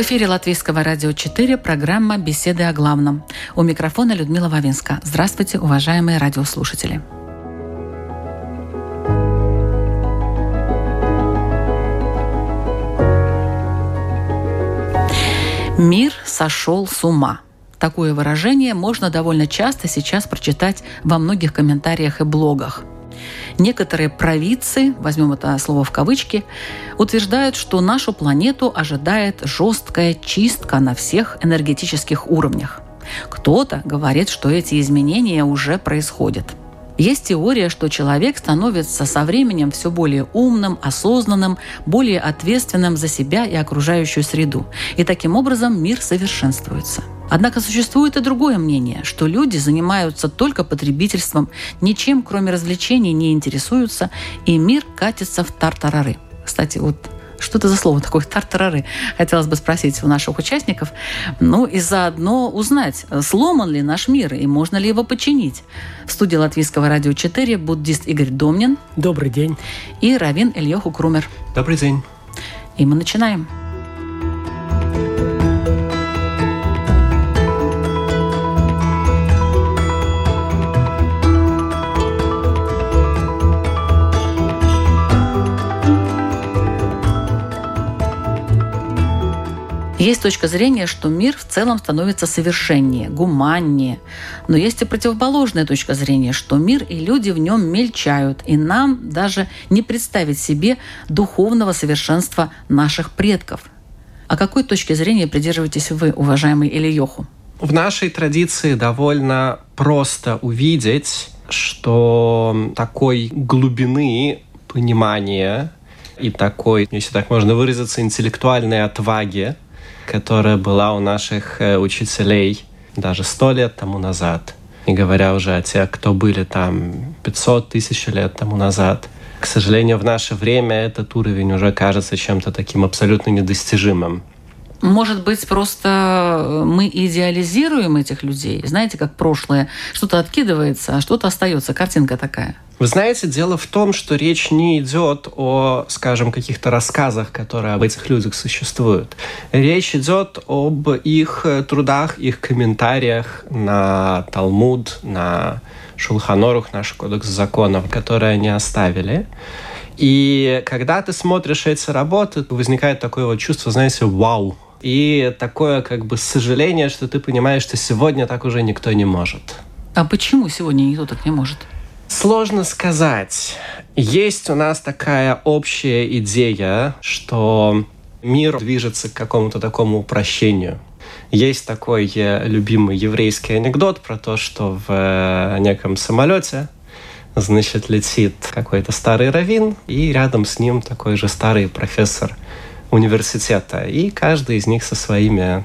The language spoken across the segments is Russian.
В эфире Латвийского радио 4 программа «Беседы о главном». У микрофона Людмила Вавинска. Здравствуйте, уважаемые радиослушатели. Мир сошел с ума. Такое выражение можно довольно часто сейчас прочитать во многих комментариях и блогах. Некоторые провидцы, возьмем это слово в кавычки, утверждают, что нашу планету ожидает жесткая чистка на всех энергетических уровнях. Кто-то говорит, что эти изменения уже происходят. Есть теория, что человек становится со временем все более умным, осознанным, более ответственным за себя и окружающую среду. И таким образом мир совершенствуется. Однако существует и другое мнение, что люди занимаются только потребительством, ничем кроме развлечений не интересуются, и мир катится в тартарары. Кстати, вот что это за слово такое тартарары? Хотелось бы спросить у наших участников. Ну и заодно узнать, сломан ли наш мир и можно ли его починить. В студии Латвийского радио 4 буддист Игорь Домнин. Добрый день. И Равин Ильёху Крумер. Добрый день. И мы начинаем. Есть точка зрения, что мир в целом становится совершеннее, гуманнее. Но есть и противоположная точка зрения, что мир и люди в нем мельчают, и нам даже не представить себе духовного совершенства наших предков. А какой точки зрения придерживаетесь вы, уважаемый Ильёху? В нашей традиции довольно просто увидеть, что такой глубины понимания и такой, если так можно выразиться, интеллектуальной отваги которая была у наших учителей даже сто лет тому назад, не говоря уже о тех, кто были там 500 тысяч лет тому назад. К сожалению, в наше время этот уровень уже кажется чем-то таким абсолютно недостижимым. Может быть, просто мы идеализируем этих людей. Знаете, как прошлое. Что-то откидывается, а что-то остается. Картинка такая. Вы знаете, дело в том, что речь не идет о, скажем, каких-то рассказах, которые об этих людях существуют. Речь идет об их трудах, их комментариях на Талмуд, на Шулханорух, наш кодекс законов, которые они оставили. И когда ты смотришь эти работы, возникает такое вот чувство, знаете, вау, и такое как бы сожаление, что ты понимаешь, что сегодня так уже никто не может. А почему сегодня никто так не может? Сложно сказать. Есть у нас такая общая идея, что мир движется к какому-то такому упрощению. Есть такой любимый еврейский анекдот про то, что в э, неком самолете значит, летит какой-то старый раввин, и рядом с ним такой же старый профессор университета. И каждый из них со своими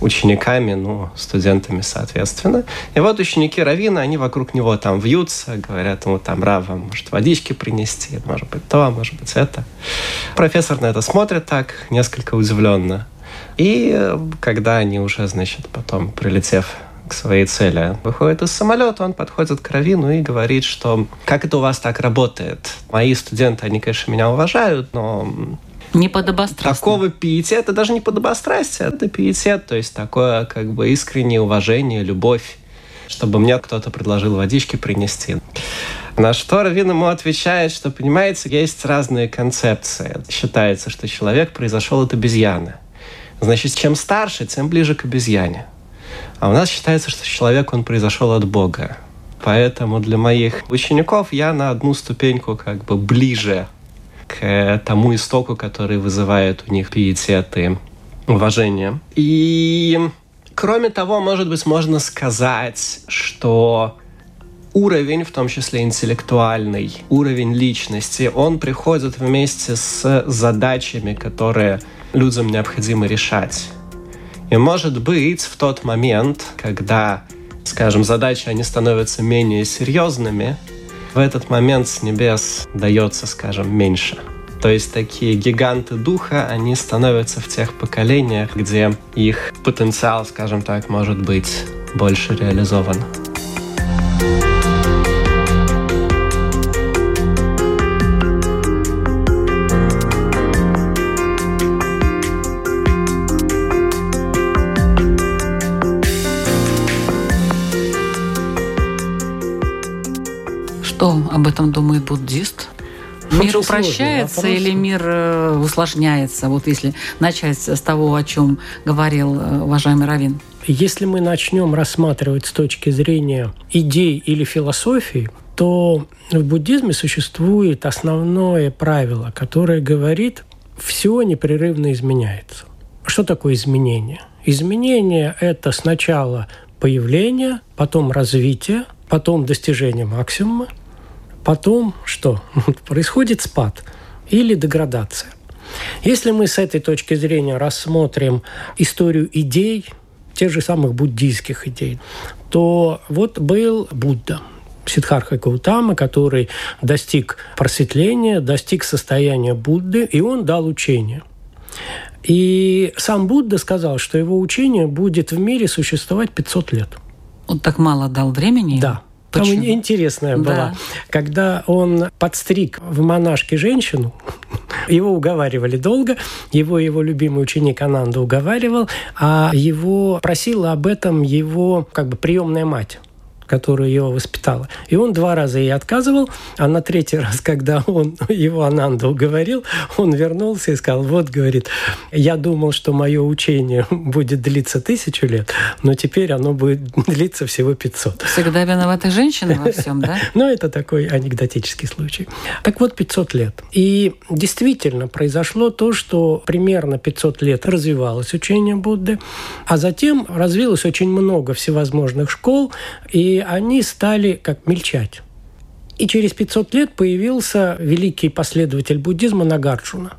учениками, ну, студентами, соответственно. И вот ученики Равина, они вокруг него там вьются, говорят ему там, Рава, может, водички принести, может быть, то, может быть, это. Профессор на это смотрит так, несколько удивленно. И когда они уже, значит, потом, прилетев к своей цели. Выходит из самолета, он подходит к Равину и говорит, что как это у вас так работает? Мои студенты, они, конечно, меня уважают, но не подобострастно. Такого пиетета, даже не подобострастие, это пиетет, то есть такое как бы искреннее уважение, любовь, чтобы мне кто-то предложил водички принести. На что Равин ему отвечает, что, понимаете, есть разные концепции. Считается, что человек произошел от обезьяны. Значит, чем старше, тем ближе к обезьяне. А у нас считается, что человек, он произошел от Бога. Поэтому для моих учеников я на одну ступеньку как бы ближе к тому истоку, который вызывает у них пиетет и уважение. И Кроме того, может быть, можно сказать, что уровень, в том числе интеллектуальный, уровень личности, он приходит вместе с задачами, которые людям необходимо решать. И может быть, в тот момент, когда, скажем, задачи, они становятся менее серьезными, в этот момент с небес дается, скажем, меньше. То есть такие гиганты духа, они становятся в тех поколениях, где их потенциал, скажем так, может быть больше реализован. Что об этом думает буддист? Мир упрощается или мир э, усложняется? Вот если начать с того, о чем говорил э, уважаемый Равин. Если мы начнем рассматривать с точки зрения идей или философии, то в буддизме существует основное правило, которое говорит, все непрерывно изменяется. Что такое изменение? Изменение – это сначала появление, потом развитие, потом достижение максимума, Потом что? Происходит спад или деградация. Если мы с этой точки зрения рассмотрим историю идей, тех же самых буддийских идей, то вот был Будда, Сиддхарха Гаутама, который достиг просветления, достиг состояния Будды, и он дал учение. И сам Будда сказал, что его учение будет в мире существовать 500 лет. Он так мало дал времени? Да. Там интересная была. Да. Когда он подстриг в монашке женщину, его уговаривали долго, его его любимый ученик Ананда уговаривал, а его просила об этом его как бы приемная мать которая его воспитала. И он два раза ей отказывал, а на третий раз, когда он его Ананда уговорил, он вернулся и сказал, вот, говорит, я думал, что мое учение будет длиться тысячу лет, но теперь оно будет длиться всего 500. Всегда виновата женщина во всем, да? Ну, это такой анекдотический случай. Так вот, 500 лет. И действительно произошло то, что примерно 500 лет развивалось учение Будды, а затем развилось очень много всевозможных школ, и они стали как мельчать. И через 500 лет появился великий последователь буддизма Нагарджуна,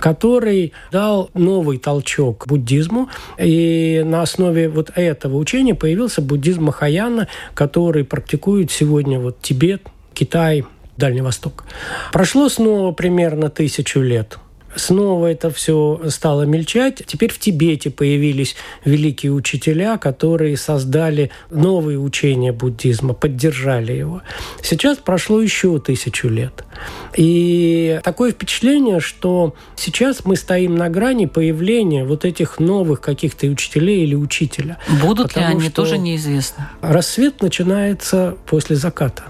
который дал новый толчок буддизму. И на основе вот этого учения появился буддизм Махаяна, который практикует сегодня вот Тибет, Китай, Дальний Восток. Прошло снова примерно тысячу лет – Снова это все стало мельчать. Теперь в Тибете появились великие учителя, которые создали новые учения буддизма, поддержали его. Сейчас прошло еще тысячу лет. И такое впечатление, что сейчас мы стоим на грани появления вот этих новых каких-то учителей или учителя. Будут ли они, тоже неизвестно. Рассвет начинается после заката.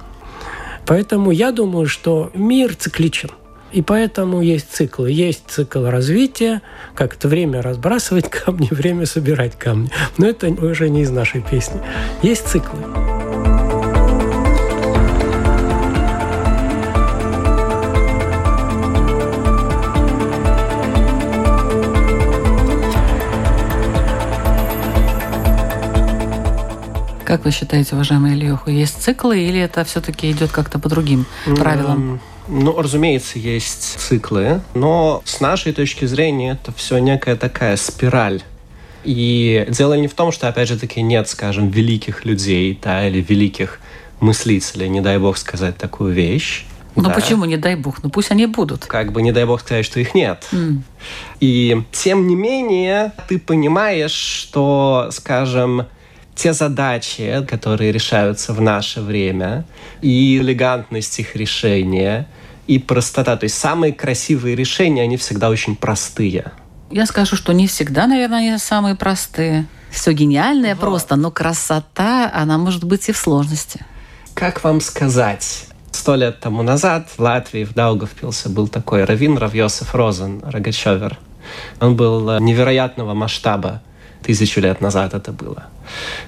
Поэтому я думаю, что мир цикличен. И поэтому есть циклы. Есть цикл развития, как это время разбрасывать камни, время собирать камни. Но это уже не из нашей песни. Есть циклы. Как вы считаете, уважаемый Ильюха, есть циклы или это все-таки идет как-то по другим правилам? Ну, разумеется, есть циклы, но с нашей точки зрения это все некая такая спираль. И дело не в том, что, опять же таки, нет, скажем, великих людей, да, или великих мыслителей, не дай бог сказать такую вещь. Ну да. почему не дай бог? Ну пусть они будут. Как бы не дай бог сказать, что их нет. Mm. И тем не менее, ты понимаешь, что, скажем, те задачи, которые решаются в наше время, и элегантность их решения, и простота. То есть самые красивые решения, они всегда очень простые. Я скажу, что не всегда, наверное, они самые простые. Все гениальное вот. просто, но красота, она может быть и в сложности. Как вам сказать? Сто лет тому назад в Латвии, в Даугавпилсе, был такой раввин Равьосиф Розен Рогачевер. Он был э, невероятного масштаба тысячу лет назад это было.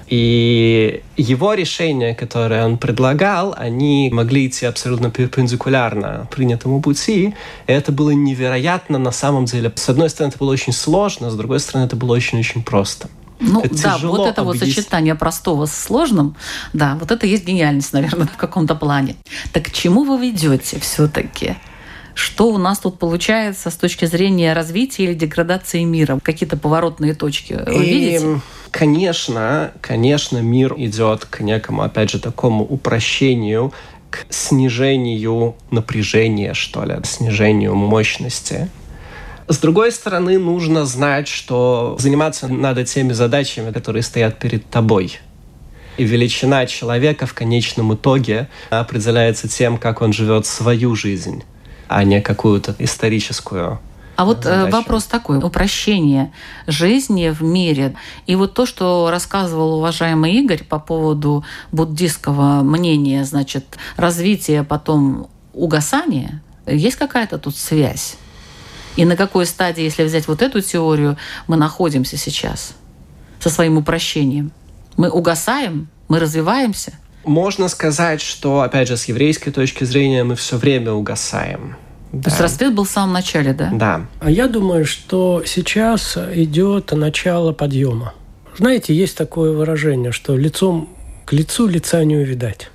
И его решения, которые он предлагал, они могли идти абсолютно перпендикулярно принятому пути. И это было невероятно на самом деле. С одной стороны, это было очень сложно, с другой стороны, это было очень-очень просто. Ну это да, вот это вот объяснить. сочетание простого с сложным, да, вот это есть гениальность, наверное, в каком-то плане. Так к чему вы ведете все-таки? Что у нас тут получается с точки зрения развития или деградации мира? Какие-то поворотные точки вы И, видите? Конечно, конечно, мир идет к некому, опять же, такому упрощению, к снижению напряжения, что ли, снижению мощности. С другой стороны, нужно знать, что заниматься надо теми задачами, которые стоят перед тобой. И величина человека в конечном итоге определяется тем, как он живет свою жизнь, а не какую-то историческую А вот э, задачу. вопрос такой, упрощение жизни в мире. И вот то, что рассказывал уважаемый Игорь по поводу буддистского мнения, значит, развития, потом угасания, есть какая-то тут связь? И на какой стадии, если взять вот эту теорию, мы находимся сейчас со своим упрощением? Мы угасаем, мы развиваемся? Можно сказать, что, опять же, с еврейской точки зрения мы все время угасаем. То есть расцвет был в самом начале, да? Да. А я думаю, что сейчас идет начало подъема. Знаете, есть такое выражение, что лицом к лицу лица не увидать.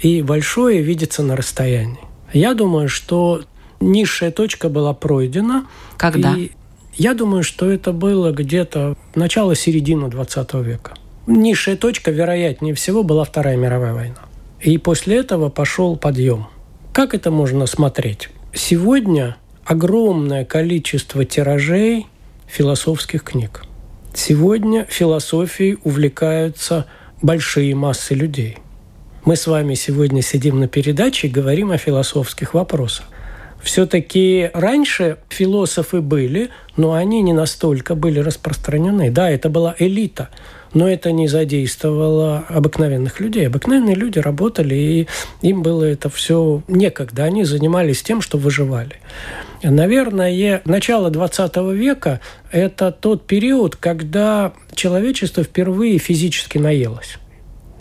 И большое видится на расстоянии. Я думаю, что низшая точка была пройдена. Когда? И я думаю, что это было где-то начало-середина 20 века. Низшая точка, вероятнее всего, была Вторая мировая война. И после этого пошел подъем. Как это можно смотреть? Сегодня огромное количество тиражей философских книг. Сегодня философией увлекаются большие массы людей. Мы с вами сегодня сидим на передаче и говорим о философских вопросах. Все-таки раньше философы были, но они не настолько были распространены. Да, это была элита, но это не задействовало обыкновенных людей. Обыкновенные люди работали, и им было это все некогда. Они занимались тем, что выживали. Наверное, начало 20 века – это тот период, когда человечество впервые физически наелось.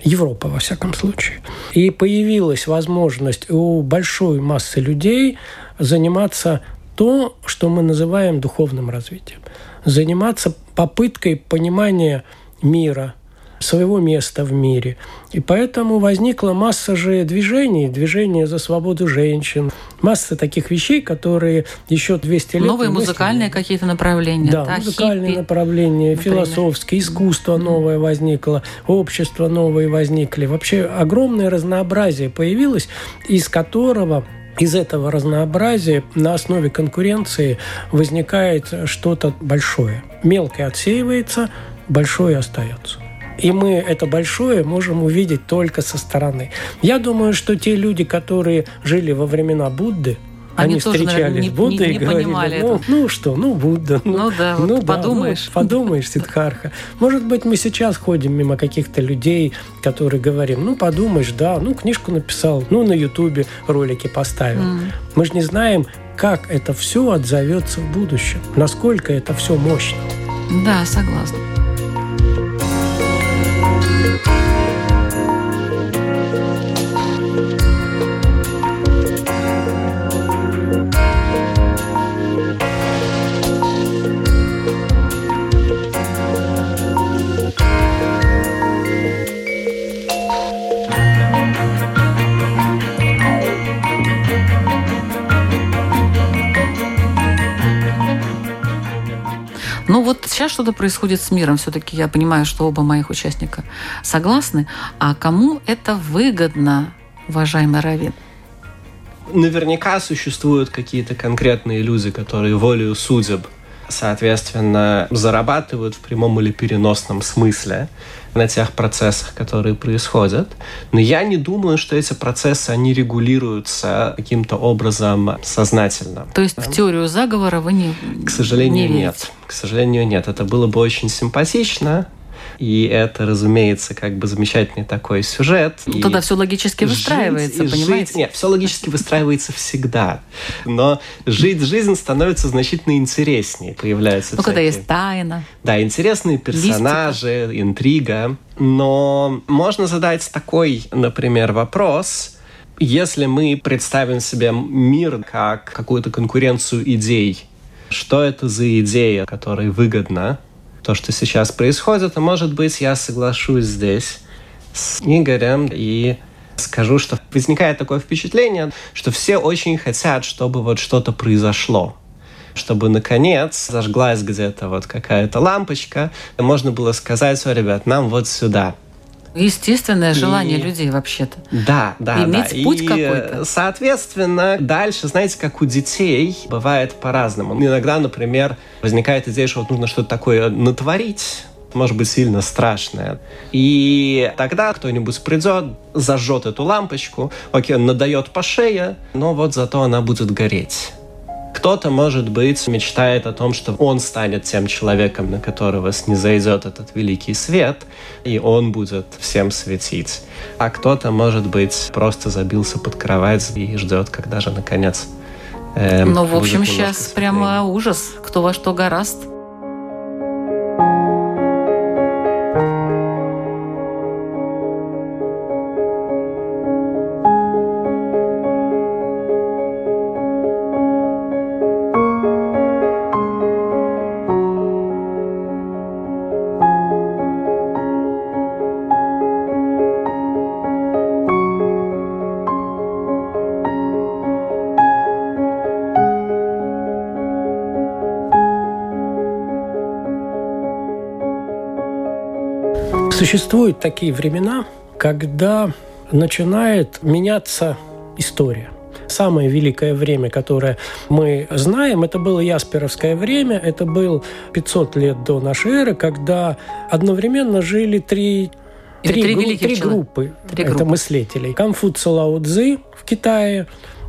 Европа, во всяком случае. И появилась возможность у большой массы людей заниматься то, что мы называем духовным развитием. Заниматься попыткой понимания мира, своего места в мире. И поэтому возникла масса же движений, движения за свободу женщин, масса таких вещей, которые еще 200 лет... Новые музыкальные какие-то направления. Да, да, музыкальные хиппи. направления, например. философские, искусство новое возникло, общество новые возникли. Вообще огромное разнообразие появилось, из которого из этого разнообразия на основе конкуренции возникает что-то большое. Мелкое отсеивается, большое остается. И мы это большое можем увидеть только со стороны. Я думаю, что те люди, которые жили во времена Будды, Они они, тоже, встречались наверное, не- с Буддой не- не и говорили, понимали ну, этого». ну что, ну Будда. Ну да, вот подумаешь. ну, подумаешь, Сидхарха. Может быть, мы сейчас ходим мимо каких-то людей, которые говорим, ну подумаешь, да, ну книжку написал, ну на Ютубе ролики поставил. М. Мы же не знаем, как это все отзовется в будущем, насколько это все мощно. Да, согласна. Сейчас что-то происходит с миром. Все-таки я понимаю, что оба моих участника согласны. А кому это выгодно, уважаемый Равин? Наверняка существуют какие-то конкретные люди, которые волею судеб, соответственно, зарабатывают в прямом или переносном смысле на тех процессах, которые происходят. Но я не думаю, что эти процессы, они регулируются каким-то образом сознательно. То есть в теорию заговора вы не К сожалению, не верите? нет. К сожалению, нет. Это было бы очень симпатично. И это, разумеется, как бы замечательный такой сюжет. Ну, И Тогда все логически жить выстраивается, и понимаете? Жить, нет, все логически выстраивается всегда. Но жить жизнь становится значительно интереснее. Появляются Ну, когда есть тайна. да, интересные персонажи, интрига. Но можно задать такой, например, вопрос. Если мы представим себе мир как какую-то конкуренцию идей, что это за идея, которая выгодна то, что сейчас происходит. И, может быть, я соглашусь здесь с Игорем и скажу, что возникает такое впечатление, что все очень хотят, чтобы вот что-то произошло чтобы, наконец, зажглась где-то вот какая-то лампочка, и можно было сказать, все, ребят, нам вот сюда. Естественное желание и... людей вообще-то. Да, да, Иметь да. путь и, какой-то. Соответственно, дальше, знаете, как у детей, бывает по-разному. Иногда, например, возникает идея, что вот нужно что-то такое натворить, может быть сильно страшное. И тогда кто-нибудь придет, зажжет эту лампочку, окей, он надает по шее, но вот зато она будет гореть. Кто-то, может быть, мечтает о том, что он станет тем человеком, на которого снизойдет этот великий свет, и он будет всем светить. А кто-то, может быть, просто забился под кровать и ждет, когда же, наконец, эм, Ну, в общем, сейчас прямо ужас, кто во что гораст. Существуют такие времена, когда начинает меняться история. Самое великое время, которое мы знаем, это было Ясперовское время, это был 500 лет до нашей эры, когда одновременно жили три Три, три, групп, три группы три это группы. мыслителей. Конфуций Лао Цзы в Китае,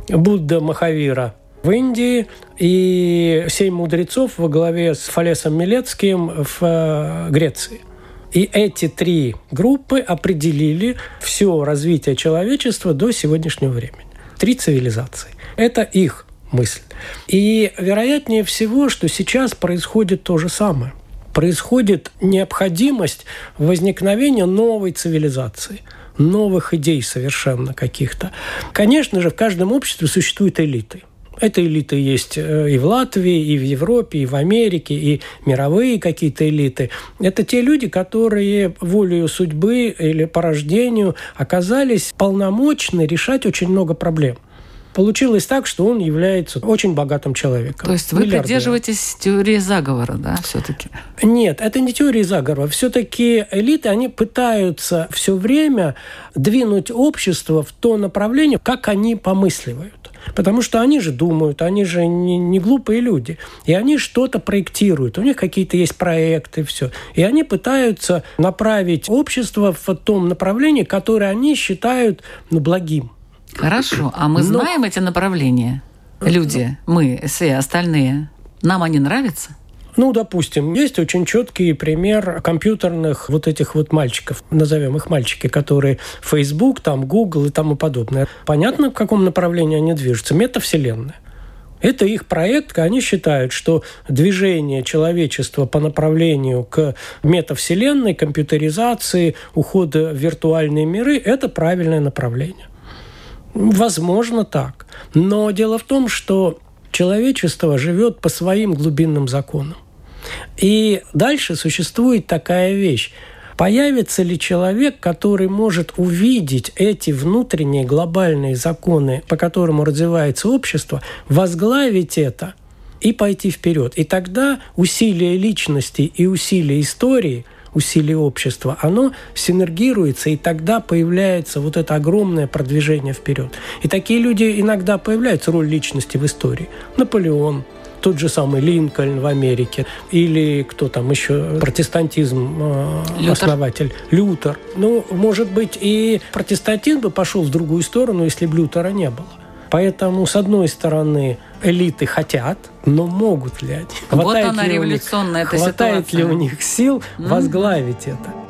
Будда Махавира в Индии и семь мудрецов во главе с Фалесом Милецким в э, Греции. И эти три группы определили все развитие человечества до сегодняшнего времени. Три цивилизации. Это их мысль. И вероятнее всего, что сейчас происходит то же самое. Происходит необходимость возникновения новой цивилизации новых идей совершенно каких-то. Конечно же, в каждом обществе существуют элиты – эта элита есть э, и в Латвии, и в Европе, и в Америке, и мировые какие-то элиты. Это те люди, которые волею судьбы или по рождению оказались полномочны решать очень много проблем получилось так, что он является очень богатым человеком. То есть вы придерживаетесь теории заговора, да, все-таки? Нет, это не теория заговора. Все-таки элиты, они пытаются все время двинуть общество в то направление, как они помысливают. Потому что они же думают, они же не, не глупые люди. И они что-то проектируют. У них какие-то есть проекты, все. И они пытаются направить общество в том направлении, которое они считают ну, благим. Хорошо. А мы Но... знаем эти направления? Люди, мы, все остальные. Нам они нравятся? Ну, допустим, есть очень четкий пример компьютерных вот этих вот мальчиков, назовем их мальчики, которые Facebook, там Google и тому подобное. Понятно, в каком направлении они движутся? Метавселенная. Это их проект, они считают, что движение человечества по направлению к метавселенной, компьютеризации, ухода в виртуальные миры – это правильное направление. Возможно так. Но дело в том, что человечество живет по своим глубинным законам. И дальше существует такая вещь. Появится ли человек, который может увидеть эти внутренние глобальные законы, по которым развивается общество, возглавить это и пойти вперед? И тогда усилия личности и усилия истории – усилий общества, оно синергируется, и тогда появляется вот это огромное продвижение вперед. И такие люди иногда появляются, роль личности в истории. Наполеон, тот же самый Линкольн в Америке, или кто там еще, протестантизм э, Лютер. основатель, Лютер. Ну, может быть, и протестантизм бы пошел в другую сторону, если бы Лютера не было. Поэтому, с одной стороны, элиты хотят, но могут ли они? Вот она революционная эта Хватает ли у них сил возглавить mm-hmm. это?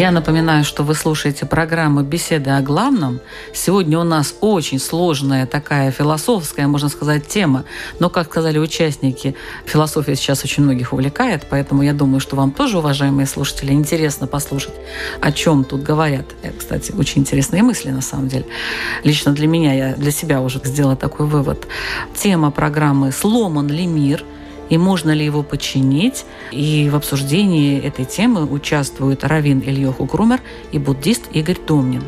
Я напоминаю, что вы слушаете программу «Беседы о главном». Сегодня у нас очень сложная такая философская, можно сказать, тема. Но, как сказали участники, философия сейчас очень многих увлекает, поэтому я думаю, что вам тоже, уважаемые слушатели, интересно послушать, о чем тут говорят. Это, кстати, очень интересные мысли, на самом деле. Лично для меня, я для себя уже сделала такой вывод. Тема программы «Сломан ли мир?» – и можно ли его починить. И в обсуждении этой темы участвуют Равин Ильёху Грумер и буддист Игорь Домнин.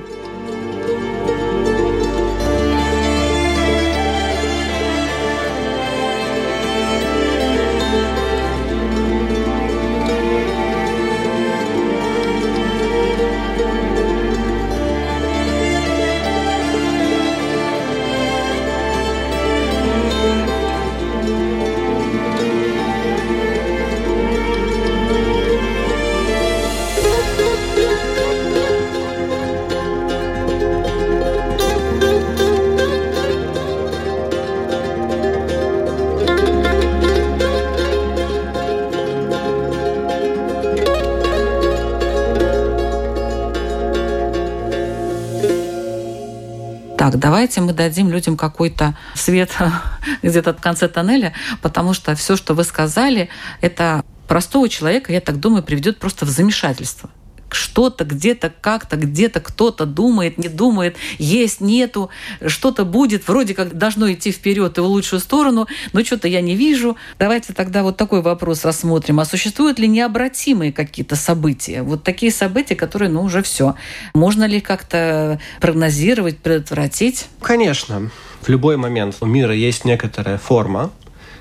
Давайте мы дадим людям какой-то свет где-то в конце тоннеля, потому что все, что вы сказали, это простого человека, я так думаю, приведет просто в замешательство что-то где-то как-то где-то кто-то думает, не думает, есть, нету, что-то будет, вроде как должно идти вперед и в лучшую сторону, но что-то я не вижу. Давайте тогда вот такой вопрос рассмотрим. А существуют ли необратимые какие-то события? Вот такие события, которые, ну, уже все. Можно ли как-то прогнозировать, предотвратить? Конечно. В любой момент у мира есть некоторая форма,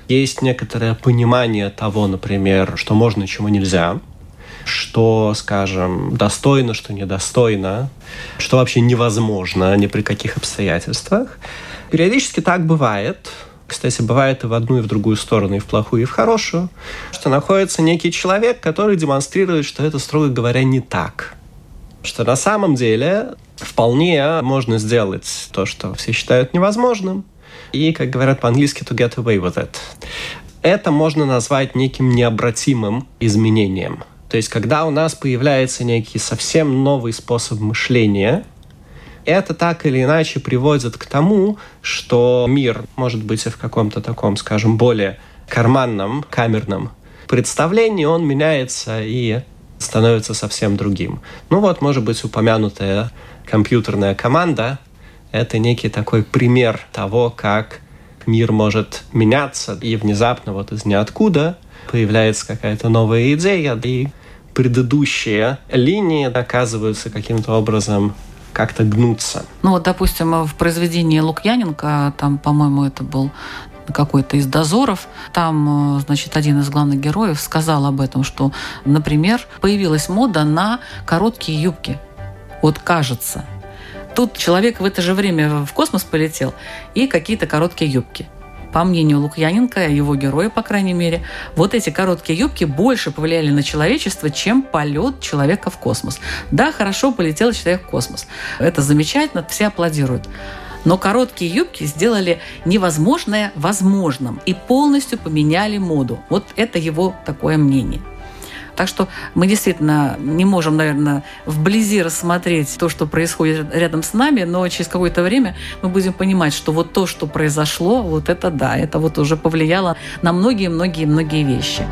есть некоторое понимание того, например, что можно, чего нельзя – что, скажем, достойно, что недостойно, что вообще невозможно ни при каких обстоятельствах. Периодически так бывает. Кстати, бывает и в одну, и в другую сторону, и в плохую, и в хорошую, что находится некий человек, который демонстрирует, что это, строго говоря, не так. Что на самом деле вполне можно сделать то, что все считают невозможным, и, как говорят по-английски, to get away with it. Это можно назвать неким необратимым изменением – то есть, когда у нас появляется некий совсем новый способ мышления, это так или иначе приводит к тому, что мир может быть в каком-то таком, скажем, более карманном, камерном представлении, он меняется и становится совсем другим. Ну вот, может быть, упомянутая компьютерная команда — это некий такой пример того, как мир может меняться, и внезапно вот из ниоткуда появляется какая-то новая идея, и предыдущие линии оказываются каким-то образом как-то гнуться. Ну вот, допустим, в произведении Лукьяненко, там, по-моему, это был какой-то из дозоров, там, значит, один из главных героев сказал об этом, что, например, появилась мода на короткие юбки. Вот кажется. Тут человек в это же время в космос полетел и какие-то короткие юбки по мнению Лукьяненко, его героя, по крайней мере, вот эти короткие юбки больше повлияли на человечество, чем полет человека в космос. Да, хорошо полетел человек в космос. Это замечательно, все аплодируют. Но короткие юбки сделали невозможное возможным и полностью поменяли моду. Вот это его такое мнение. Так что мы действительно не можем, наверное, вблизи рассмотреть то, что происходит рядом с нами, но через какое-то время мы будем понимать, что вот то, что произошло, вот это да, это вот уже повлияло на многие-многие-многие вещи.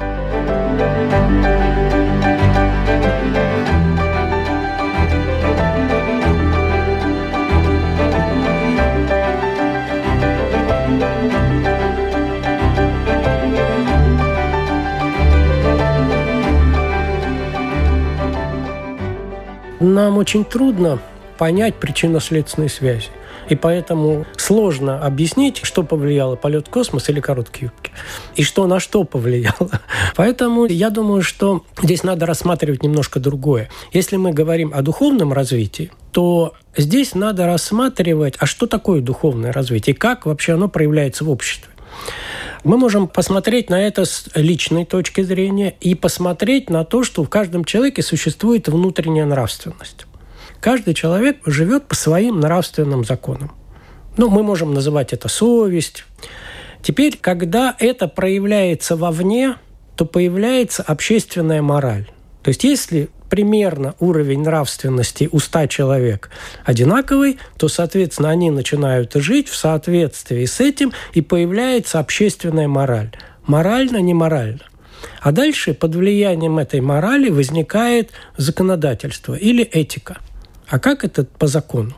Нам очень трудно понять причинно-следственные связи. И поэтому сложно объяснить, что повлияло полет в космос или короткие юбки. И что на что повлияло. Поэтому я думаю, что здесь надо рассматривать немножко другое. Если мы говорим о духовном развитии, то здесь надо рассматривать, а что такое духовное развитие, и как вообще оно проявляется в обществе. Мы можем посмотреть на это с личной точки зрения и посмотреть на то, что в каждом человеке существует внутренняя нравственность. Каждый человек живет по своим нравственным законам. Ну, мы можем называть это совесть. Теперь, когда это проявляется вовне, то появляется общественная мораль. То есть, если примерно уровень нравственности у 100 человек одинаковый, то, соответственно, они начинают жить в соответствии с этим, и появляется общественная мораль. Морально, не морально. А дальше под влиянием этой морали возникает законодательство или этика. А как это по закону?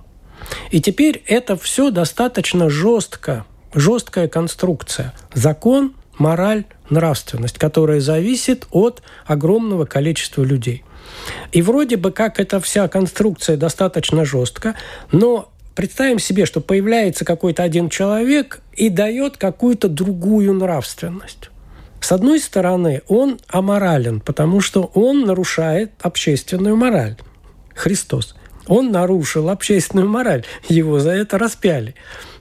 И теперь это все достаточно жестко, жесткая конструкция. Закон, мораль, нравственность, которая зависит от огромного количества людей. И вроде бы как эта вся конструкция достаточно жестко, но представим себе, что появляется какой-то один человек и дает какую-то другую нравственность. С одной стороны, он аморален, потому что он нарушает общественную мораль. Христос. Он нарушил общественную мораль, его за это распяли.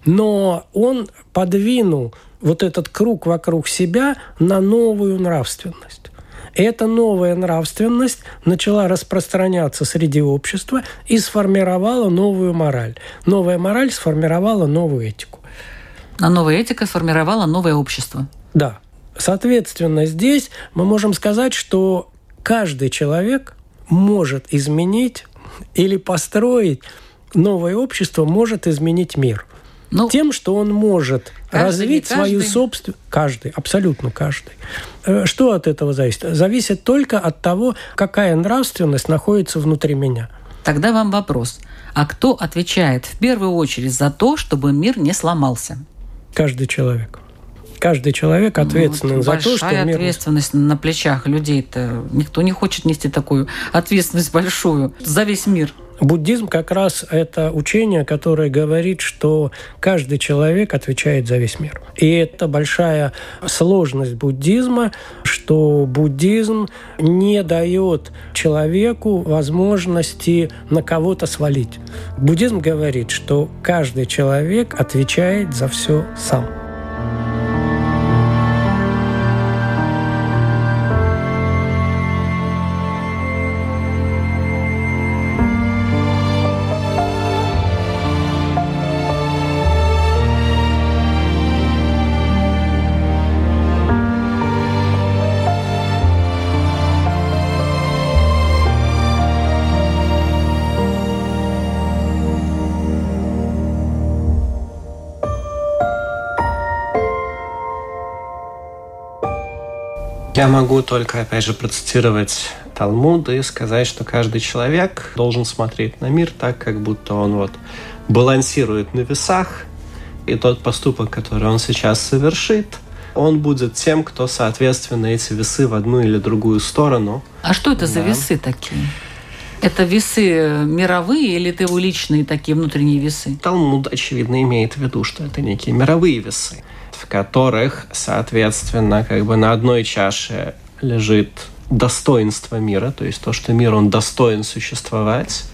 Но он подвинул вот этот круг вокруг себя на новую нравственность. Эта новая нравственность начала распространяться среди общества и сформировала новую мораль. Новая мораль сформировала новую этику. А новая этика сформировала новое общество. Да. Соответственно, здесь мы можем сказать, что каждый человек может изменить или построить новое общество, может изменить мир. Ну, Тем, что он может каждый, развить свою собственную... Каждый, абсолютно каждый. Э, что от этого зависит? Зависит только от того, какая нравственность находится внутри меня. Тогда вам вопрос. А кто отвечает в первую очередь за то, чтобы мир не сломался? Каждый человек. Каждый человек ответственен ну, вот за то, что мир... ответственность на плечах людей-то. Никто не хочет нести такую ответственность большую за весь мир. Буддизм как раз это учение, которое говорит, что каждый человек отвечает за весь мир. И это большая сложность буддизма, что буддизм не дает человеку возможности на кого-то свалить. Буддизм говорит, что каждый человек отвечает за все сам. Я могу только, опять же, процитировать Талмуд и сказать, что каждый человек должен смотреть на мир так, как будто он вот балансирует на весах, и тот поступок, который он сейчас совершит, он будет тем, кто, соответственно, эти весы в одну или другую сторону. А что это да. за весы такие? Это весы мировые или это его личные такие внутренние весы? Талмуд, очевидно, имеет в виду, что это некие мировые весы в которых, соответственно, как бы на одной чаше лежит достоинство мира, то есть то, что мир, он достоин существовать,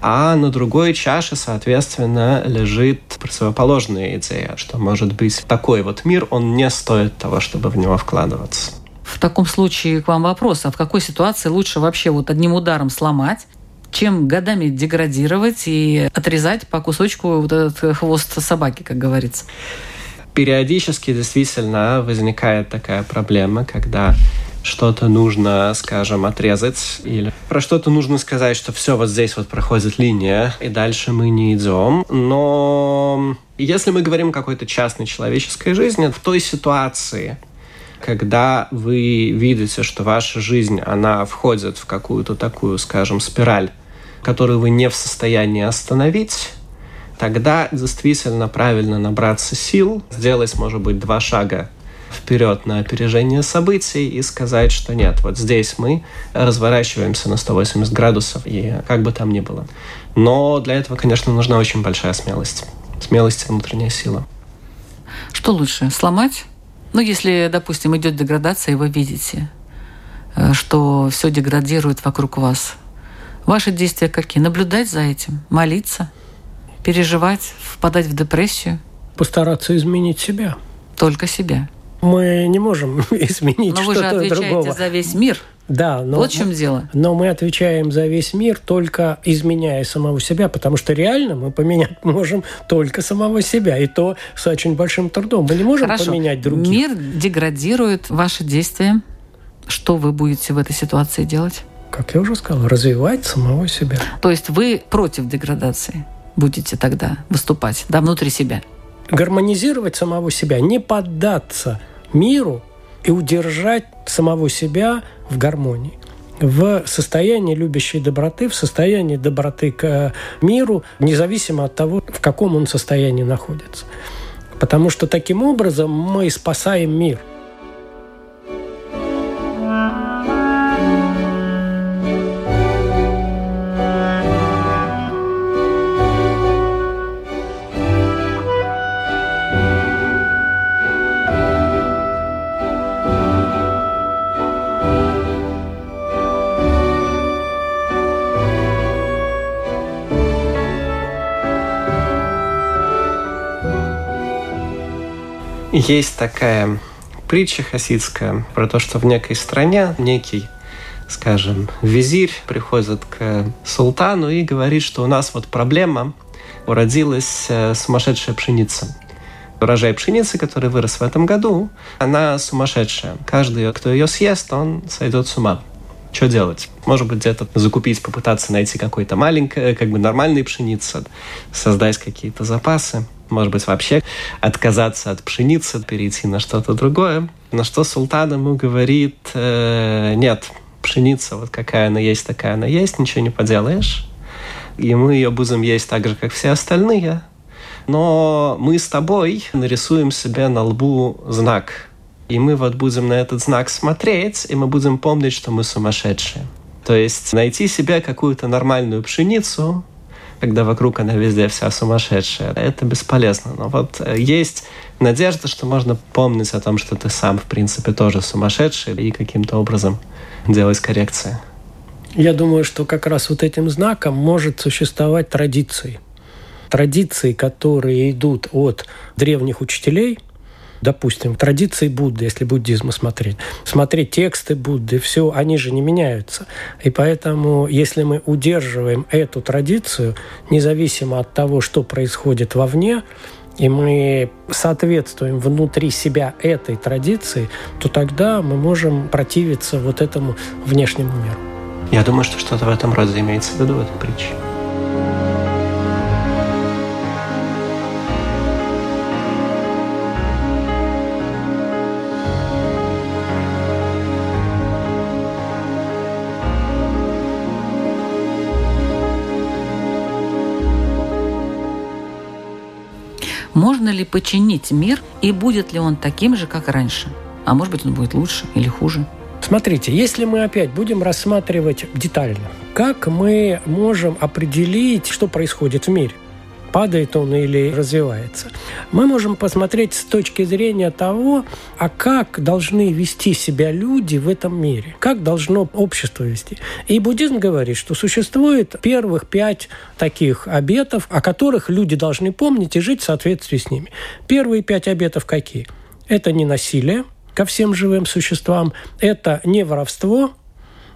а на другой чаше, соответственно, лежит противоположная идея, что, может быть, такой вот мир, он не стоит того, чтобы в него вкладываться. В таком случае к вам вопрос, а в какой ситуации лучше вообще вот одним ударом сломать, чем годами деградировать и отрезать по кусочку вот этот хвост собаки, как говорится? Периодически действительно возникает такая проблема, когда что-то нужно, скажем, отрезать, или про что-то нужно сказать, что все, вот здесь вот проходит линия, и дальше мы не идем. Но если мы говорим о какой-то частной человеческой жизни, в той ситуации, когда вы видите, что ваша жизнь, она входит в какую-то такую, скажем, спираль, которую вы не в состоянии остановить, тогда действительно правильно набраться сил, сделать, может быть, два шага вперед на опережение событий и сказать, что нет, вот здесь мы разворачиваемся на 180 градусов, и как бы там ни было. Но для этого, конечно, нужна очень большая смелость. Смелость и внутренняя сила. Что лучше, сломать? Ну, если, допустим, идет деградация, и вы видите, э, что все деградирует вокруг вас. Ваши действия какие? Наблюдать за этим? Молиться? Переживать, впадать в депрессию? Постараться изменить себя. Только себя. Мы не можем изменить что-то другого. Но вы же отвечаете другого. за весь мир. Да, но, вот в чем дело. Но мы отвечаем за весь мир только изменяя самого себя, потому что реально мы поменять можем только самого себя, и то с очень большим трудом. Мы не можем Хорошо. поменять других. Мир деградирует ваши действия. Что вы будете в этой ситуации делать? как я уже сказал, развивать самого себя. То есть вы против деградации будете тогда выступать, да, внутри себя? Гармонизировать самого себя, не поддаться миру и удержать самого себя в гармонии в состоянии любящей доброты, в состоянии доброты к миру, независимо от того, в каком он состоянии находится. Потому что таким образом мы спасаем мир – Есть такая притча хасидская про то, что в некой стране некий скажем, визирь приходит к султану и говорит, что у нас вот проблема, уродилась э, сумасшедшая пшеница. Урожай пшеницы, который вырос в этом году, она сумасшедшая. Каждый, кто ее съест, он сойдет с ума. Что делать? Может быть, где-то закупить, попытаться найти какой-то маленькой, как бы нормальной пшеницы, создать какие-то запасы может быть, вообще отказаться от пшеницы, перейти на что-то другое. На что султан ему говорит, э, нет, пшеница вот какая она есть, такая она есть, ничего не поделаешь. И мы ее будем есть так же, как все остальные. Но мы с тобой нарисуем себе на лбу знак. И мы вот будем на этот знак смотреть, и мы будем помнить, что мы сумасшедшие. То есть найти себе какую-то нормальную пшеницу, когда вокруг она везде вся сумасшедшая. Это бесполезно. Но вот э, есть надежда, что можно помнить о том, что ты сам, в принципе, тоже сумасшедший, и каким-то образом делать коррекции. Я думаю, что как раз вот этим знаком может существовать традиции. Традиции, которые идут от древних учителей – допустим, традиции Будды, если буддизм смотреть, смотреть тексты Будды, все, они же не меняются. И поэтому, если мы удерживаем эту традицию, независимо от того, что происходит вовне, и мы соответствуем внутри себя этой традиции, то тогда мы можем противиться вот этому внешнему миру. Я думаю, что что-то в этом роде имеется в виду в этой притче. Можно ли починить мир и будет ли он таким же, как раньше? А может быть, он будет лучше или хуже? Смотрите, если мы опять будем рассматривать детально, как мы можем определить, что происходит в мире? Падает он или развивается. Мы можем посмотреть с точки зрения того, а как должны вести себя люди в этом мире, как должно общество вести. И буддизм говорит, что существует первых пять таких обетов, о которых люди должны помнить и жить в соответствии с ними. Первые пять обетов какие? Это не насилие ко всем живым существам, это не воровство,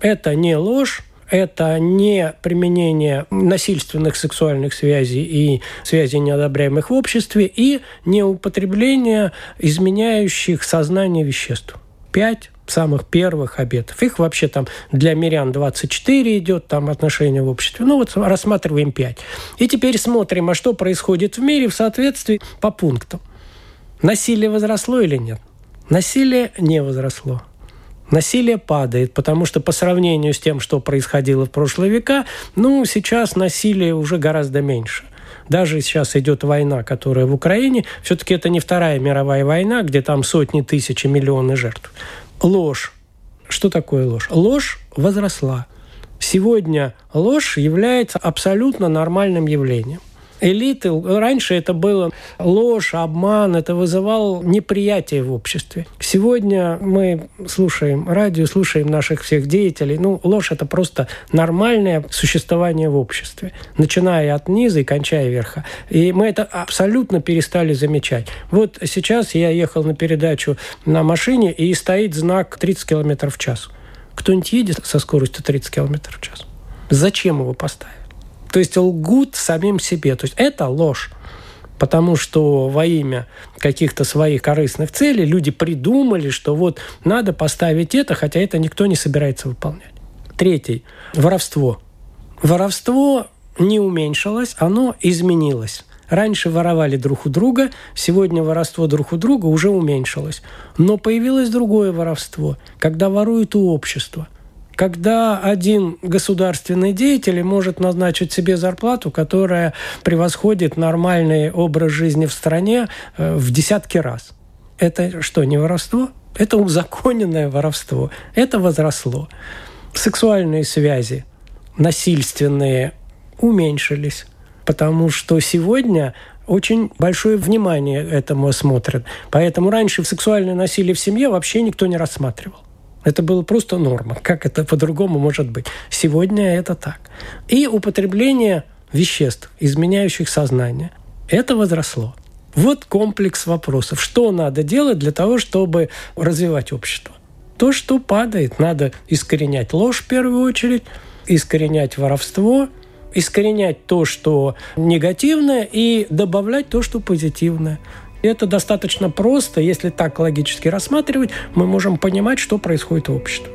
это не ложь, это не применение насильственных сексуальных связей и связей, неодобряемых в обществе, и не употребление изменяющих сознание веществ. Пять самых первых обетов. Их вообще там для мирян 24 идет, там отношения в обществе. Ну вот рассматриваем 5. И теперь смотрим, а что происходит в мире в соответствии по пунктам. Насилие возросло или нет? Насилие не возросло насилие падает, потому что по сравнению с тем, что происходило в прошлые века, ну, сейчас насилие уже гораздо меньше. Даже сейчас идет война, которая в Украине, все-таки это не Вторая мировая война, где там сотни тысяч и миллионы жертв. Ложь. Что такое ложь? Ложь возросла. Сегодня ложь является абсолютно нормальным явлением элиты. Раньше это было ложь, обман, это вызывало неприятие в обществе. Сегодня мы слушаем радио, слушаем наших всех деятелей. Ну, ложь – это просто нормальное существование в обществе, начиная от низа и кончая верха. И мы это абсолютно перестали замечать. Вот сейчас я ехал на передачу на машине, и стоит знак 30 км в час. Кто-нибудь едет со скоростью 30 км в час? Зачем его поставить? То есть лгут самим себе. То есть это ложь. Потому что во имя каких-то своих корыстных целей люди придумали, что вот надо поставить это, хотя это никто не собирается выполнять. Третий – воровство. Воровство не уменьшилось, оно изменилось. Раньше воровали друг у друга, сегодня воровство друг у друга уже уменьшилось. Но появилось другое воровство, когда воруют у общества. Когда один государственный деятель может назначить себе зарплату, которая превосходит нормальный образ жизни в стране э, в десятки раз. Это что, не воровство? Это узаконенное воровство. Это возросло. Сексуальные связи насильственные уменьшились потому что сегодня очень большое внимание этому смотрят. Поэтому раньше сексуальное насилие в семье вообще никто не рассматривал. Это было просто норма. Как это по-другому может быть? Сегодня это так. И употребление веществ, изменяющих сознание. Это возросло. Вот комплекс вопросов. Что надо делать для того, чтобы развивать общество? То, что падает, надо искоренять ложь в первую очередь, искоренять воровство – искоренять то, что негативное, и добавлять то, что позитивное. Это достаточно просто. Если так логически рассматривать, мы можем понимать, что происходит в обществе.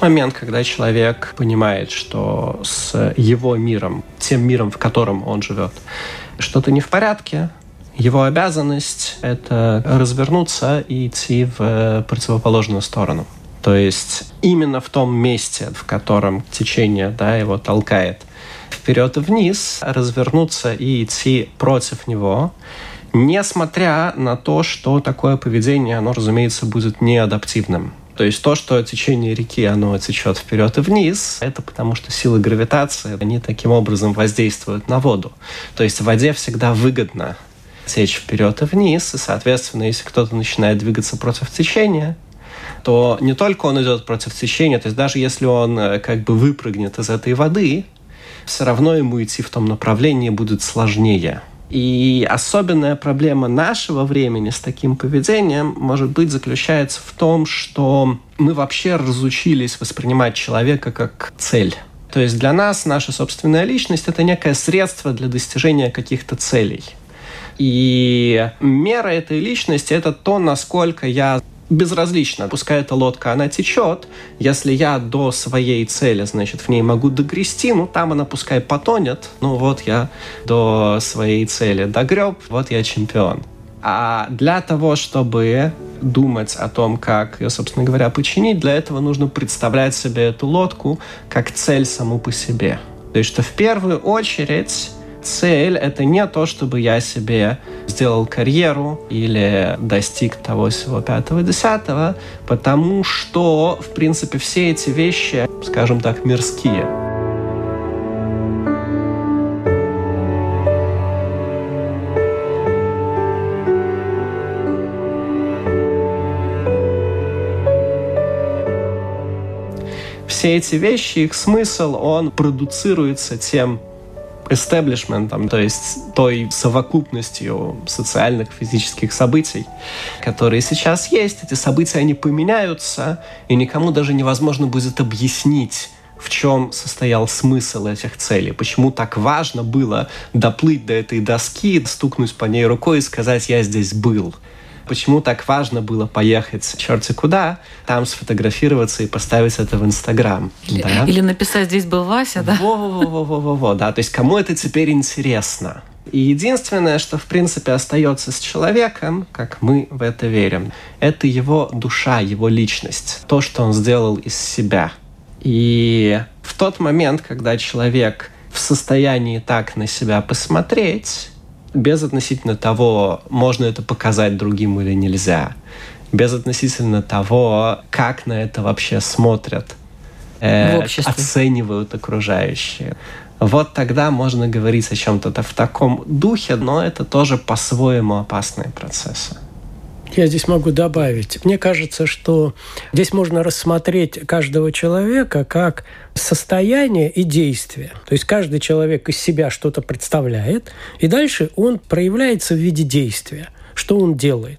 Момент, когда человек понимает, что с его миром, тем миром, в котором он живет, что-то не в порядке, его обязанность – это развернуться и идти в противоположную сторону. То есть именно в том месте, в котором течение да, его толкает вперед и вниз, развернуться и идти против него, несмотря на то, что такое поведение, оно, разумеется, будет неадаптивным. То есть то, что течение реки, оно течет вперед и вниз, это потому что силы гравитации, они таким образом воздействуют на воду. То есть в воде всегда выгодно течь вперед и вниз, и, соответственно, если кто-то начинает двигаться против течения, то не только он идет против течения, то есть даже если он э, как бы выпрыгнет из этой воды, все равно ему идти в том направлении будет сложнее. И особенная проблема нашего времени с таким поведением, может быть, заключается в том, что мы вообще разучились воспринимать человека как цель. То есть для нас наша собственная личность – это некое средство для достижения каких-то целей. И мера этой личности – это то, насколько я безразлично. Пускай эта лодка, она течет. Если я до своей цели, значит, в ней могу догрести, ну, там она пускай потонет. Ну, вот я до своей цели догреб, вот я чемпион. А для того, чтобы думать о том, как ее, собственно говоря, починить, для этого нужно представлять себе эту лодку как цель саму по себе. То есть, что в первую очередь цель — это не то, чтобы я себе сделал карьеру или достиг того всего пятого, десятого, потому что, в принципе, все эти вещи, скажем так, мирские. все эти вещи, их смысл, он продуцируется тем эстеблишментом, то есть той совокупностью социальных, физических событий, которые сейчас есть. Эти события, они поменяются, и никому даже невозможно будет объяснить, в чем состоял смысл этих целей, почему так важно было доплыть до этой доски, стукнуть по ней рукой и сказать «я здесь был» почему так важно было поехать черти куда, там сфотографироваться и поставить это в Инстаграм. Или, да? или написать «здесь был Вася», да? Во-во-во-во-во, да. То есть кому это теперь интересно? И единственное, что в принципе остается с человеком, как мы в это верим, это его душа, его личность, то, что он сделал из себя. И в тот момент, когда человек в состоянии так на себя посмотреть, без относительно того, можно это показать другим или нельзя, без относительно того, как на это вообще смотрят, э, оценивают окружающие. Вот тогда можно говорить о чем-то в таком духе, но это тоже по-своему опасные процессы. Я здесь могу добавить. Мне кажется, что здесь можно рассмотреть каждого человека как состояние и действие. То есть каждый человек из себя что-то представляет, и дальше он проявляется в виде действия. Что он делает?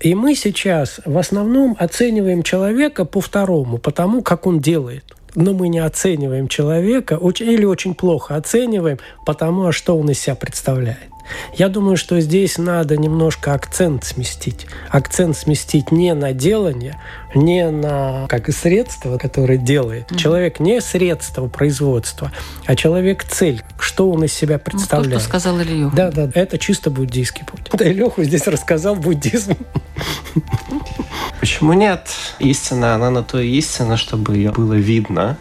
И мы сейчас в основном оцениваем человека по второму, по тому, как он делает. Но мы не оцениваем человека или очень плохо оцениваем, потому а что он из себя представляет. Я думаю, что здесь надо немножко акцент сместить. Акцент сместить не на делание, не на как и средства, которые делает. Mm-hmm. Человек не средство производства, а человек цель. Что он из себя представляет. Ну, то, что сказал Ильюха. Да, да, это чисто буддийский путь. Да, Илюха здесь рассказал буддизм. Почему нет? Истина, она на то и истина, чтобы ее было видно,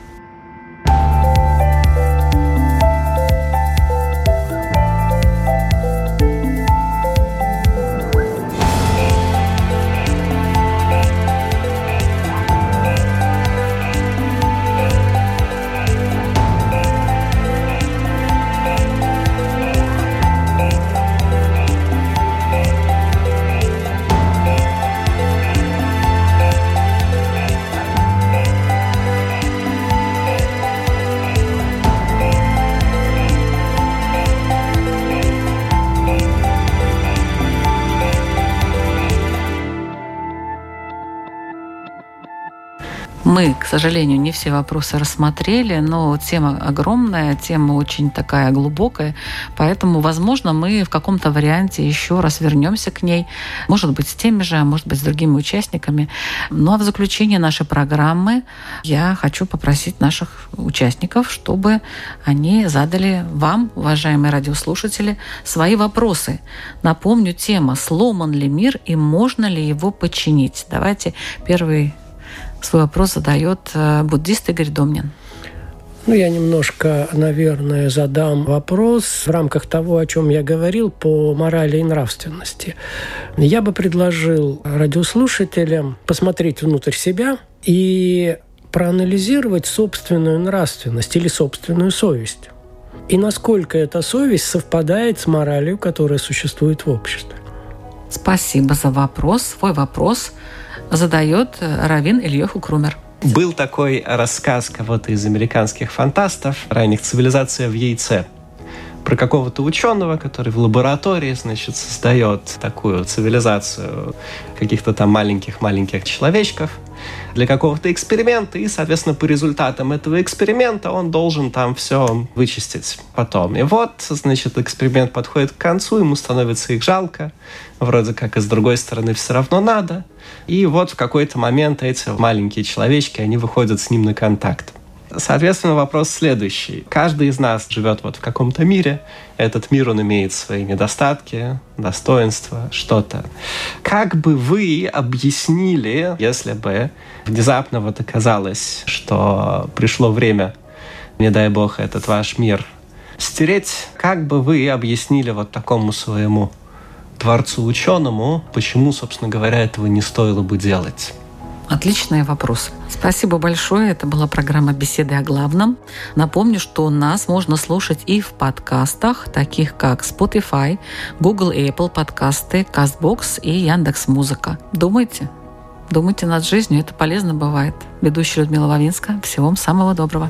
сожалению, не все вопросы рассмотрели, но тема огромная, тема очень такая глубокая, поэтому, возможно, мы в каком-то варианте еще раз вернемся к ней, может быть, с теми же, а может быть, с другими участниками. Ну а в заключение нашей программы я хочу попросить наших участников, чтобы они задали вам, уважаемые радиослушатели, свои вопросы. Напомню, тема «Сломан ли мир и можно ли его починить?» Давайте первый свой вопрос задает э, буддист Игорь Домнин. Ну, я немножко, наверное, задам вопрос в рамках того, о чем я говорил по морали и нравственности. Я бы предложил радиослушателям посмотреть внутрь себя и проанализировать собственную нравственность или собственную совесть. И насколько эта совесть совпадает с моралью, которая существует в обществе. Спасибо за вопрос. Свой вопрос задает э, Равин Ильеху Крумер. Был такой рассказ кого-то из американских фантастов ранних «Цивилизация в яйце» про какого-то ученого, который в лаборатории, значит, создает такую цивилизацию каких-то там маленьких-маленьких человечков для какого-то эксперимента, и, соответственно, по результатам этого эксперимента он должен там все вычистить потом. И вот, значит, эксперимент подходит к концу, ему становится их жалко, вроде как и с другой стороны все равно надо. И вот в какой-то момент эти маленькие человечки, они выходят с ним на контакт. Соответственно, вопрос следующий. Каждый из нас живет вот в каком-то мире. Этот мир, он имеет свои недостатки, достоинства, что-то. Как бы вы объяснили, если бы внезапно вот оказалось, что пришло время, не дай бог, этот ваш мир стереть, как бы вы объяснили вот такому своему творцу ученому, почему, собственно говоря, этого не стоило бы делать? Отличный вопрос. Спасибо большое. Это была программа «Беседы о главном». Напомню, что нас можно слушать и в подкастах, таких как Spotify, Google Apple подкасты, CastBox и Яндекс Музыка. Думайте, думайте над жизнью, это полезно бывает. Ведущая Людмила Вавинска. Всего вам самого доброго.